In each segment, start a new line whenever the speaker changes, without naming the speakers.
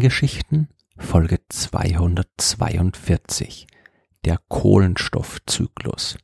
Sternengeschichten Folge 242 Der Kohlenstoffzyklus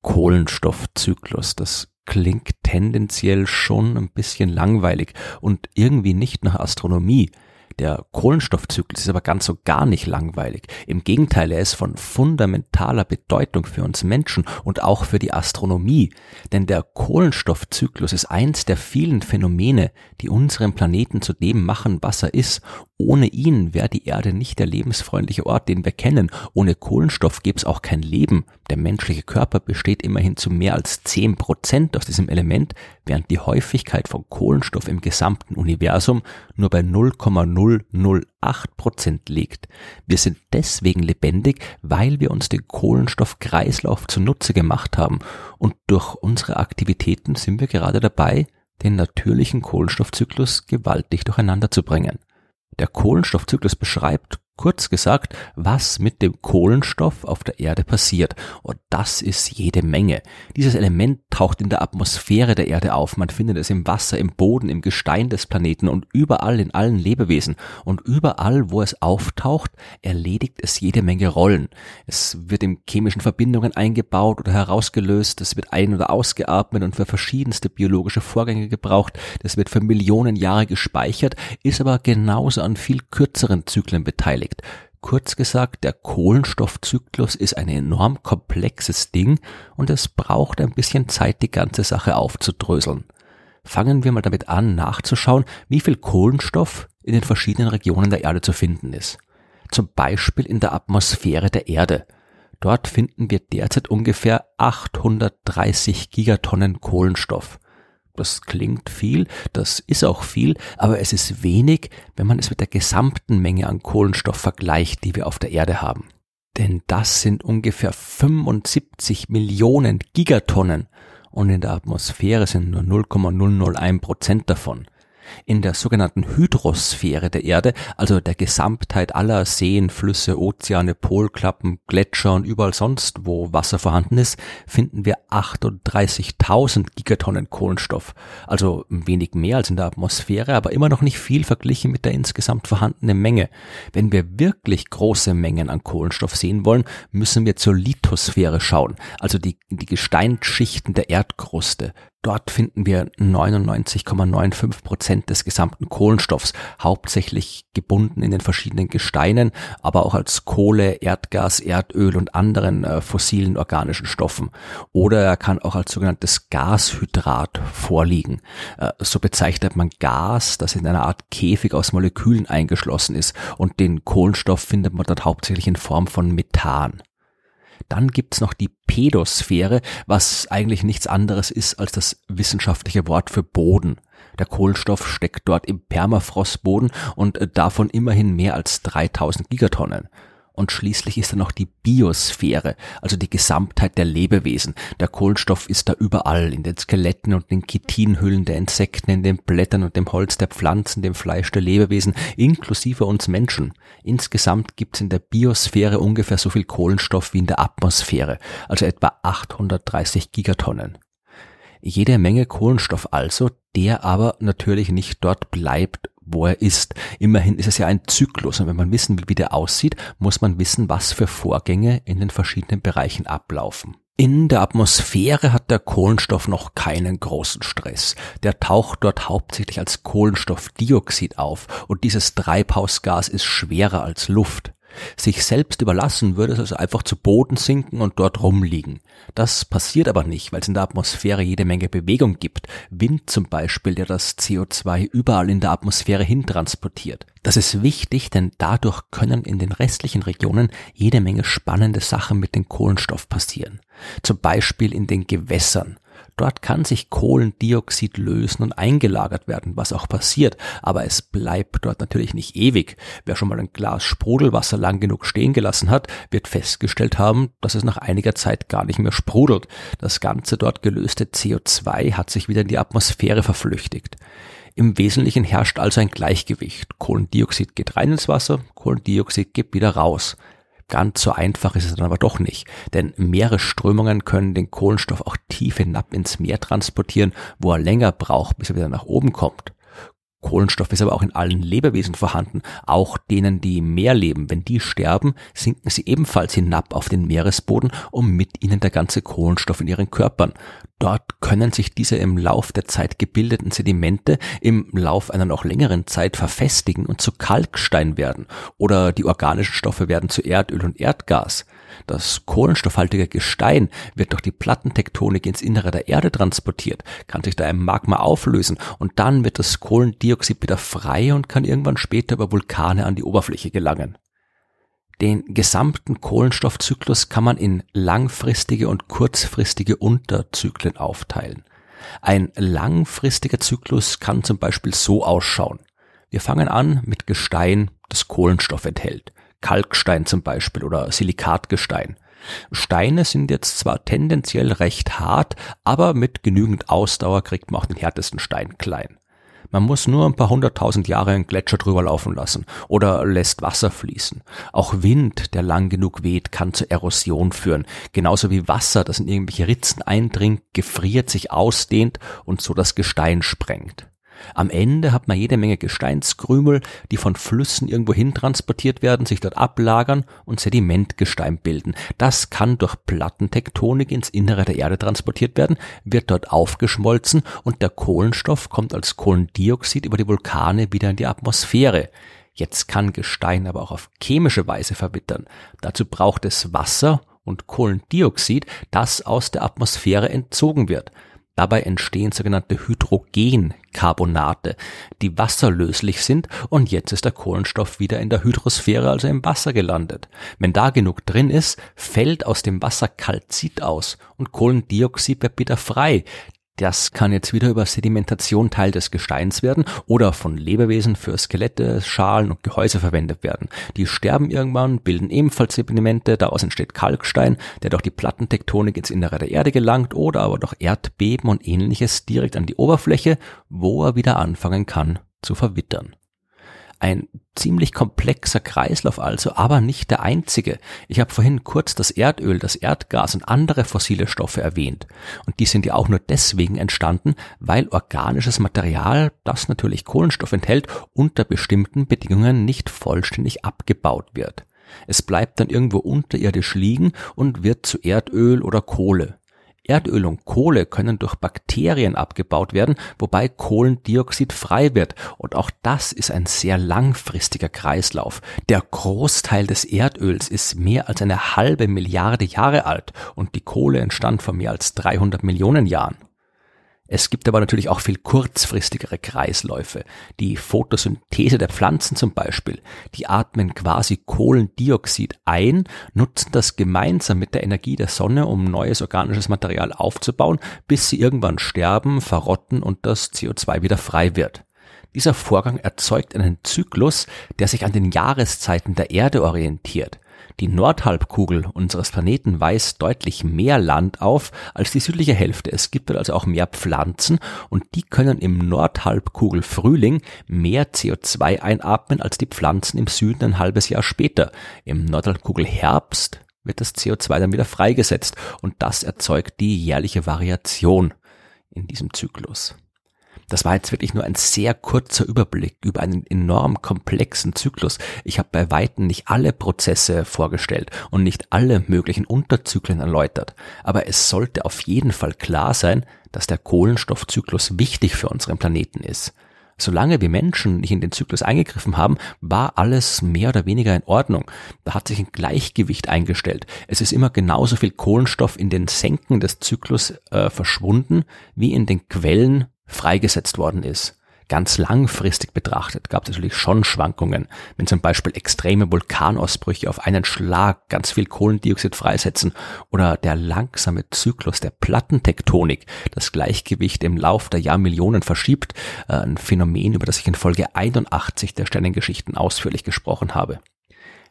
Kohlenstoffzyklus, das klingt tendenziell schon ein bisschen langweilig und irgendwie nicht nach Astronomie. Der Kohlenstoffzyklus ist aber ganz so gar nicht langweilig. Im Gegenteil, er ist von fundamentaler Bedeutung für uns Menschen und auch für die Astronomie. Denn der Kohlenstoffzyklus ist eins der vielen Phänomene, die unseren Planeten zu dem machen, was er ist ohne ihn wäre die Erde nicht der lebensfreundliche Ort, den wir kennen. Ohne Kohlenstoff gäbe es auch kein Leben. Der menschliche Körper besteht immerhin zu mehr als zehn Prozent aus diesem Element, während die Häufigkeit von Kohlenstoff im gesamten Universum nur bei 0,008 Prozent liegt. Wir sind deswegen lebendig, weil wir uns den Kohlenstoffkreislauf zunutze gemacht haben. Und durch unsere Aktivitäten sind wir gerade dabei, den natürlichen Kohlenstoffzyklus gewaltig durcheinander zu bringen. Der Kohlenstoffzyklus beschreibt Kurz gesagt, was mit dem Kohlenstoff auf der Erde passiert. Und das ist jede Menge. Dieses Element taucht in der Atmosphäre der Erde auf. Man findet es im Wasser, im Boden, im Gestein des Planeten und überall in allen Lebewesen. Und überall, wo es auftaucht, erledigt es jede Menge Rollen. Es wird in chemischen Verbindungen eingebaut oder herausgelöst. Es wird ein- oder ausgeatmet und für verschiedenste biologische Vorgänge gebraucht. Das wird für Millionen Jahre gespeichert, ist aber genauso an viel kürzeren Zyklen beteiligt beteiligt. Kurz gesagt, der Kohlenstoffzyklus ist ein enorm komplexes Ding und es braucht ein bisschen Zeit, die ganze Sache aufzudröseln. Fangen wir mal damit an, nachzuschauen, wie viel Kohlenstoff in den verschiedenen Regionen der Erde zu finden ist. Zum Beispiel in der Atmosphäre der Erde. Dort finden wir derzeit ungefähr 830 Gigatonnen Kohlenstoff. Das klingt viel, das ist auch viel, aber es ist wenig, wenn man es mit der gesamten Menge an Kohlenstoff vergleicht, die wir auf der Erde haben. Denn das sind ungefähr 75 Millionen Gigatonnen und in der Atmosphäre sind nur 0,001 Prozent davon. In der sogenannten Hydrosphäre der Erde, also der Gesamtheit aller Seen, Flüsse, Ozeane, Polklappen, Gletscher und überall sonst, wo Wasser vorhanden ist, finden wir 38.000 Gigatonnen Kohlenstoff. Also ein wenig mehr als in der Atmosphäre, aber immer noch nicht viel verglichen mit der insgesamt vorhandenen Menge. Wenn wir wirklich große Mengen an Kohlenstoff sehen wollen, müssen wir zur Lithosphäre schauen, also die, die Gesteinsschichten der Erdkruste. Dort finden wir 99,95 Prozent des gesamten Kohlenstoffs, hauptsächlich gebunden in den verschiedenen Gesteinen, aber auch als Kohle, Erdgas, Erdöl und anderen äh, fossilen organischen Stoffen. Oder er kann auch als sogenanntes Gashydrat vorliegen. Äh, so bezeichnet man Gas, das in einer Art Käfig aus Molekülen eingeschlossen ist und den Kohlenstoff findet man dort hauptsächlich in Form von Methan. Dann gibt's noch die Pedosphäre, was eigentlich nichts anderes ist als das wissenschaftliche Wort für Boden. Der Kohlenstoff steckt dort im Permafrostboden und äh, davon immerhin mehr als 3000 Gigatonnen. Und schließlich ist da noch die Biosphäre, also die Gesamtheit der Lebewesen. Der Kohlenstoff ist da überall, in den Skeletten und den Chitinhüllen der Insekten, in den Blättern und dem Holz der Pflanzen, dem Fleisch der Lebewesen, inklusive uns Menschen. Insgesamt gibt es in der Biosphäre ungefähr so viel Kohlenstoff wie in der Atmosphäre, also etwa 830 Gigatonnen. Jede Menge Kohlenstoff also, der aber natürlich nicht dort bleibt, wo er ist. Immerhin ist es ja ein Zyklus und wenn man wissen will, wie der aussieht, muss man wissen, was für Vorgänge in den verschiedenen Bereichen ablaufen. In der Atmosphäre hat der Kohlenstoff noch keinen großen Stress. Der taucht dort hauptsächlich als Kohlenstoffdioxid auf und dieses Treibhausgas ist schwerer als Luft. Sich selbst überlassen würde es also einfach zu Boden sinken und dort rumliegen. Das passiert aber nicht, weil es in der Atmosphäre jede Menge Bewegung gibt. Wind zum Beispiel, der das CO2 überall in der Atmosphäre hin transportiert. Das ist wichtig, denn dadurch können in den restlichen Regionen jede Menge spannende Sachen mit dem Kohlenstoff passieren. Zum Beispiel in den Gewässern. Dort kann sich Kohlendioxid lösen und eingelagert werden, was auch passiert, aber es bleibt dort natürlich nicht ewig. Wer schon mal ein Glas Sprudelwasser lang genug stehen gelassen hat, wird festgestellt haben, dass es nach einiger Zeit gar nicht mehr sprudelt. Das ganze dort gelöste CO2 hat sich wieder in die Atmosphäre verflüchtigt. Im Wesentlichen herrscht also ein Gleichgewicht. Kohlendioxid geht rein ins Wasser, Kohlendioxid geht wieder raus. Ganz so einfach ist es dann aber doch nicht, denn Meeresströmungen können den Kohlenstoff auch tief hinab ins Meer transportieren, wo er länger braucht, bis er wieder nach oben kommt. Kohlenstoff ist aber auch in allen Lebewesen vorhanden, auch denen, die im Meer leben. Wenn die sterben, sinken sie ebenfalls hinab auf den Meeresboden und mit ihnen der ganze Kohlenstoff in ihren Körpern. Dort können sich diese im Lauf der Zeit gebildeten Sedimente im Lauf einer noch längeren Zeit verfestigen und zu Kalkstein werden oder die organischen Stoffe werden zu Erdöl und Erdgas. Das kohlenstoffhaltige Gestein wird durch die Plattentektonik ins Innere der Erde transportiert, kann sich da im Magma auflösen und dann wird das Kohlendioxid wieder frei und kann irgendwann später über Vulkane an die Oberfläche gelangen. Den gesamten Kohlenstoffzyklus kann man in langfristige und kurzfristige Unterzyklen aufteilen. Ein langfristiger Zyklus kann zum Beispiel so ausschauen. Wir fangen an mit Gestein, das Kohlenstoff enthält. Kalkstein zum Beispiel oder Silikatgestein. Steine sind jetzt zwar tendenziell recht hart, aber mit genügend Ausdauer kriegt man auch den härtesten Stein klein. Man muss nur ein paar hunderttausend Jahre einen Gletscher drüber laufen lassen oder lässt Wasser fließen. Auch Wind, der lang genug weht, kann zur Erosion führen. Genauso wie Wasser, das in irgendwelche Ritzen eindringt, gefriert, sich ausdehnt und so das Gestein sprengt. Am Ende hat man jede Menge Gesteinskrümel, die von Flüssen irgendwo hin transportiert werden, sich dort ablagern und Sedimentgestein bilden. Das kann durch Plattentektonik ins Innere der Erde transportiert werden, wird dort aufgeschmolzen und der Kohlenstoff kommt als Kohlendioxid über die Vulkane wieder in die Atmosphäre. Jetzt kann Gestein aber auch auf chemische Weise verwittern. Dazu braucht es Wasser und Kohlendioxid, das aus der Atmosphäre entzogen wird. Dabei entstehen sogenannte Hydrogencarbonate, die wasserlöslich sind und jetzt ist der Kohlenstoff wieder in der Hydrosphäre, also im Wasser gelandet. Wenn da genug drin ist, fällt aus dem Wasser Kalzit aus und Kohlendioxid wird wieder frei. Das kann jetzt wieder über Sedimentation Teil des Gesteins werden oder von Lebewesen für Skelette, Schalen und Gehäuse verwendet werden. Die sterben irgendwann, bilden ebenfalls Sedimente, daraus entsteht Kalkstein, der durch die Plattentektonik ins Innere der Erde gelangt oder aber durch Erdbeben und ähnliches direkt an die Oberfläche, wo er wieder anfangen kann zu verwittern. Ein ziemlich komplexer Kreislauf also, aber nicht der einzige. Ich habe vorhin kurz das Erdöl, das Erdgas und andere fossile Stoffe erwähnt. Und die sind ja auch nur deswegen entstanden, weil organisches Material, das natürlich Kohlenstoff enthält, unter bestimmten Bedingungen nicht vollständig abgebaut wird. Es bleibt dann irgendwo unterirdisch liegen und wird zu Erdöl oder Kohle. Erdöl und Kohle können durch Bakterien abgebaut werden, wobei Kohlendioxid frei wird. Und auch das ist ein sehr langfristiger Kreislauf. Der Großteil des Erdöls ist mehr als eine halbe Milliarde Jahre alt und die Kohle entstand vor mehr als 300 Millionen Jahren. Es gibt aber natürlich auch viel kurzfristigere Kreisläufe. Die Photosynthese der Pflanzen zum Beispiel, die atmen quasi Kohlendioxid ein, nutzen das gemeinsam mit der Energie der Sonne, um neues organisches Material aufzubauen, bis sie irgendwann sterben, verrotten und das CO2 wieder frei wird. Dieser Vorgang erzeugt einen Zyklus, der sich an den Jahreszeiten der Erde orientiert. Die Nordhalbkugel unseres Planeten weist deutlich mehr Land auf als die südliche Hälfte. Es gibt dort also auch mehr Pflanzen und die können im Nordhalbkugel Frühling mehr CO2 einatmen als die Pflanzen im Süden ein halbes Jahr später. Im Nordhalbkugel Herbst wird das CO2 dann wieder freigesetzt und das erzeugt die jährliche Variation in diesem Zyklus. Das war jetzt wirklich nur ein sehr kurzer Überblick über einen enorm komplexen Zyklus. Ich habe bei Weitem nicht alle Prozesse vorgestellt und nicht alle möglichen Unterzyklen erläutert. Aber es sollte auf jeden Fall klar sein, dass der Kohlenstoffzyklus wichtig für unseren Planeten ist. Solange wir Menschen nicht in den Zyklus eingegriffen haben, war alles mehr oder weniger in Ordnung. Da hat sich ein Gleichgewicht eingestellt. Es ist immer genauso viel Kohlenstoff in den Senken des Zyklus äh, verschwunden, wie in den Quellen freigesetzt worden ist. Ganz langfristig betrachtet gab es natürlich schon Schwankungen, wenn zum Beispiel extreme Vulkanausbrüche auf einen Schlag ganz viel Kohlendioxid freisetzen oder der langsame Zyklus der Plattentektonik das Gleichgewicht im Lauf der Jahrmillionen verschiebt, äh, ein Phänomen, über das ich in Folge 81 der Sternengeschichten ausführlich gesprochen habe.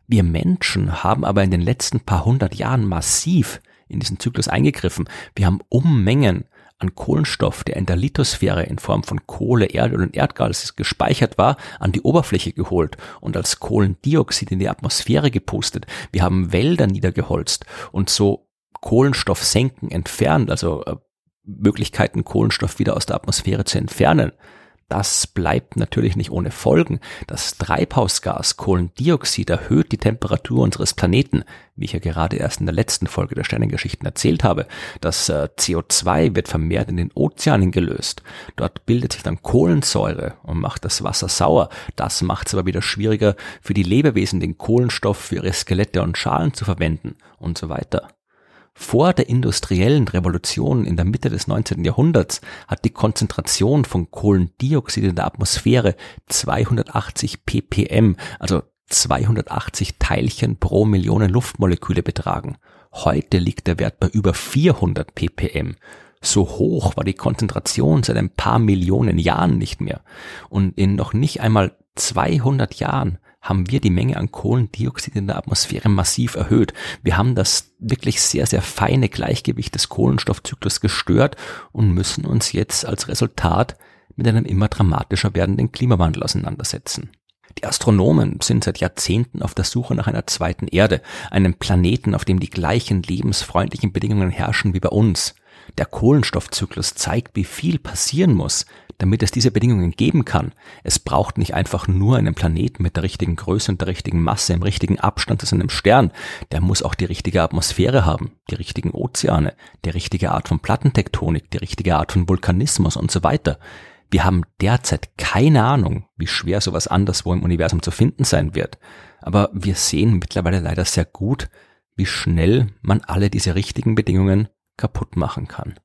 Wir Menschen haben aber in den letzten paar hundert Jahren massiv in diesen Zyklus eingegriffen. Wir haben Unmengen an Kohlenstoff, der in der Lithosphäre in Form von Kohle, Erdöl und Erdgas gespeichert war, an die Oberfläche geholt und als Kohlendioxid in die Atmosphäre gepustet. Wir haben Wälder niedergeholzt und so Kohlenstoffsenken entfernt, also äh, Möglichkeiten, Kohlenstoff wieder aus der Atmosphäre zu entfernen. Das bleibt natürlich nicht ohne Folgen. Das Treibhausgas Kohlendioxid erhöht die Temperatur unseres Planeten, wie ich ja gerade erst in der letzten Folge der Sternengeschichten erzählt habe. Das äh, CO2 wird vermehrt in den Ozeanen gelöst. Dort bildet sich dann Kohlensäure und macht das Wasser sauer. Das macht es aber wieder schwieriger für die Lebewesen, den Kohlenstoff für ihre Skelette und Schalen zu verwenden und so weiter. Vor der industriellen Revolution in der Mitte des 19. Jahrhunderts hat die Konzentration von Kohlendioxid in der Atmosphäre 280 ppm, also 280 Teilchen pro Million Luftmoleküle betragen. Heute liegt der Wert bei über 400 ppm. So hoch war die Konzentration seit ein paar Millionen Jahren nicht mehr. Und in noch nicht einmal 200 Jahren haben wir die Menge an Kohlendioxid in der Atmosphäre massiv erhöht. Wir haben das wirklich sehr, sehr feine Gleichgewicht des Kohlenstoffzyklus gestört und müssen uns jetzt als Resultat mit einem immer dramatischer werdenden Klimawandel auseinandersetzen. Die Astronomen sind seit Jahrzehnten auf der Suche nach einer zweiten Erde, einem Planeten, auf dem die gleichen lebensfreundlichen Bedingungen herrschen wie bei uns. Der Kohlenstoffzyklus zeigt, wie viel passieren muss, damit es diese Bedingungen geben kann. Es braucht nicht einfach nur einen Planeten mit der richtigen Größe und der richtigen Masse im richtigen Abstand zu seinem Stern. Der muss auch die richtige Atmosphäre haben, die richtigen Ozeane, die richtige Art von Plattentektonik, die richtige Art von Vulkanismus und so weiter. Wir haben derzeit keine Ahnung, wie schwer sowas anderswo im Universum zu finden sein wird. Aber wir sehen mittlerweile leider sehr gut, wie schnell man alle diese richtigen Bedingungen kaputt machen kann.